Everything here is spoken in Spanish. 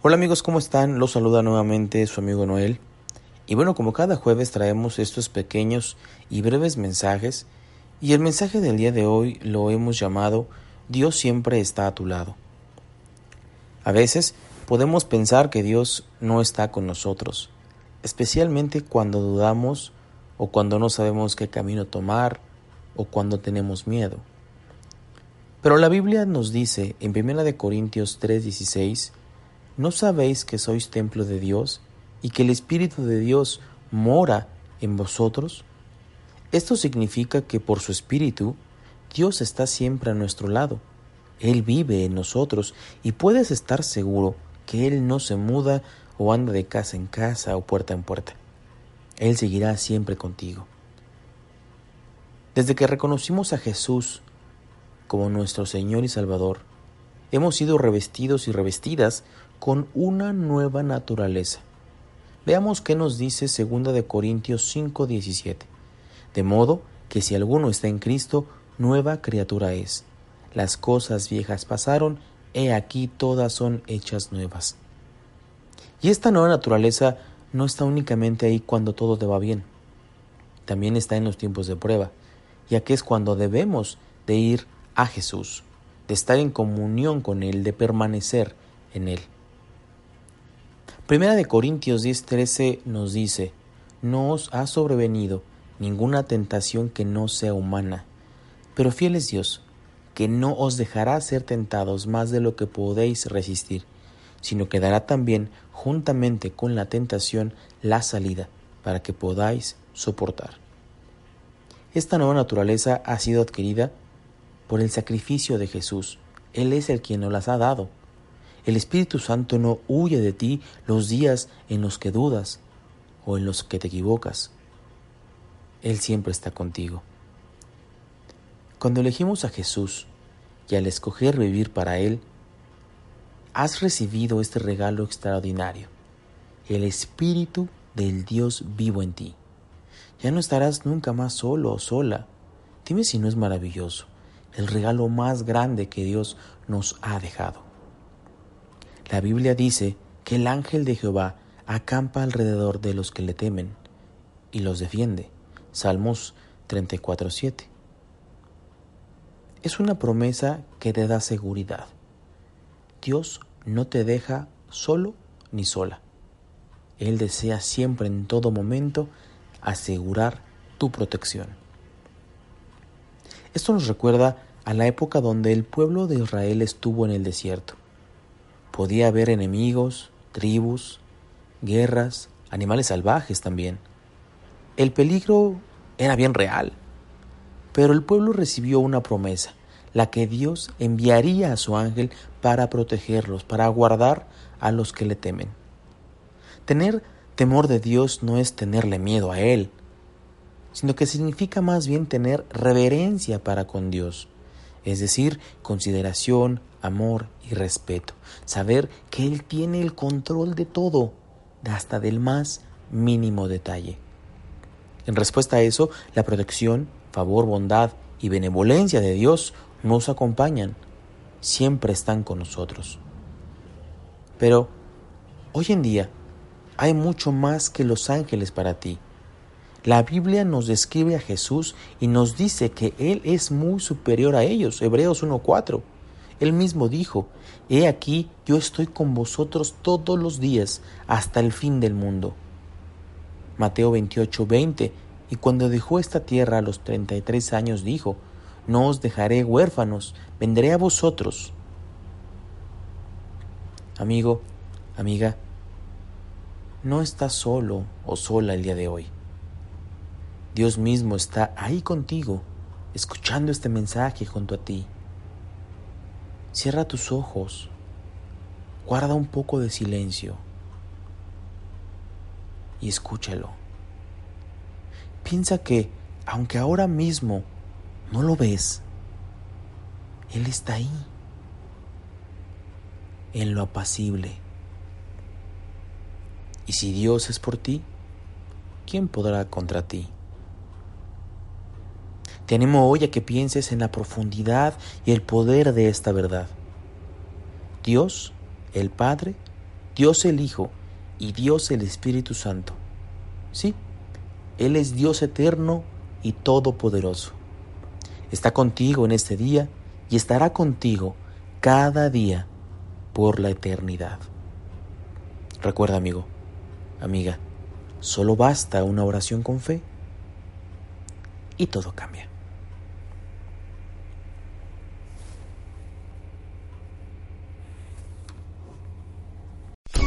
Hola amigos, ¿cómo están? Los saluda nuevamente su amigo Noel. Y bueno, como cada jueves traemos estos pequeños y breves mensajes, y el mensaje del día de hoy lo hemos llamado Dios siempre está a tu lado. A veces podemos pensar que Dios no está con nosotros, especialmente cuando dudamos o cuando no sabemos qué camino tomar o cuando tenemos miedo. Pero la Biblia nos dice en 1 Corintios 3:16 ¿No sabéis que sois templo de Dios y que el Espíritu de Dios mora en vosotros? Esto significa que por su Espíritu Dios está siempre a nuestro lado. Él vive en nosotros y puedes estar seguro que Él no se muda o anda de casa en casa o puerta en puerta. Él seguirá siempre contigo. Desde que reconocimos a Jesús como nuestro Señor y Salvador, hemos sido revestidos y revestidas con una nueva naturaleza. Veamos qué nos dice 2 de Corintios 5:17. De modo que si alguno está en Cristo, nueva criatura es. Las cosas viejas pasaron, he aquí todas son hechas nuevas. Y esta nueva naturaleza no está únicamente ahí cuando todo te va bien. También está en los tiempos de prueba, ya que es cuando debemos de ir a Jesús, de estar en comunión con Él, de permanecer en Él. Primera de Corintios 10:13 nos dice, no os ha sobrevenido ninguna tentación que no sea humana, pero fiel es Dios, que no os dejará ser tentados más de lo que podéis resistir, sino que dará también, juntamente con la tentación, la salida, para que podáis soportar. Esta nueva naturaleza ha sido adquirida por el sacrificio de Jesús. Él es el quien nos las ha dado. El Espíritu Santo no huye de ti los días en los que dudas o en los que te equivocas. Él siempre está contigo. Cuando elegimos a Jesús y al escoger vivir para Él, has recibido este regalo extraordinario, el Espíritu del Dios vivo en ti. Ya no estarás nunca más solo o sola. Dime si no es maravilloso, el regalo más grande que Dios nos ha dejado. La Biblia dice que el ángel de Jehová acampa alrededor de los que le temen y los defiende. Salmos 34.7. Es una promesa que te da seguridad. Dios no te deja solo ni sola. Él desea siempre en todo momento asegurar tu protección. Esto nos recuerda a la época donde el pueblo de Israel estuvo en el desierto. Podía haber enemigos, tribus, guerras, animales salvajes también. El peligro era bien real, pero el pueblo recibió una promesa, la que Dios enviaría a su ángel para protegerlos, para guardar a los que le temen. Tener temor de Dios no es tenerle miedo a Él, sino que significa más bien tener reverencia para con Dios, es decir, consideración, amor y respeto. Saber que Él tiene el control de todo, hasta del más mínimo detalle. En respuesta a eso, la protección, favor, bondad y benevolencia de Dios nos acompañan, siempre están con nosotros. Pero hoy en día hay mucho más que los ángeles para ti. La Biblia nos describe a Jesús y nos dice que Él es muy superior a ellos. Hebreos 1.4. Él mismo dijo, He aquí, yo estoy con vosotros todos los días hasta el fin del mundo. Mateo 28, 20, y cuando dejó esta tierra a los treinta y tres años dijo, No os dejaré huérfanos, vendré a vosotros. Amigo, amiga, no estás solo o sola el día de hoy. Dios mismo está ahí contigo, escuchando este mensaje junto a ti. Cierra tus ojos guarda un poco de silencio y escúchalo. Piensa que, aunque ahora mismo no lo ves, Él está ahí, en lo apacible. Y si Dios es por ti, ¿quién podrá contra ti? Te animo hoy a que pienses en la profundidad y el poder de esta verdad. Dios, el Padre, Dios el Hijo y Dios el Espíritu Santo. Sí, Él es Dios eterno y todopoderoso. Está contigo en este día y estará contigo cada día por la eternidad. Recuerda, amigo, amiga, solo basta una oración con fe y todo cambia.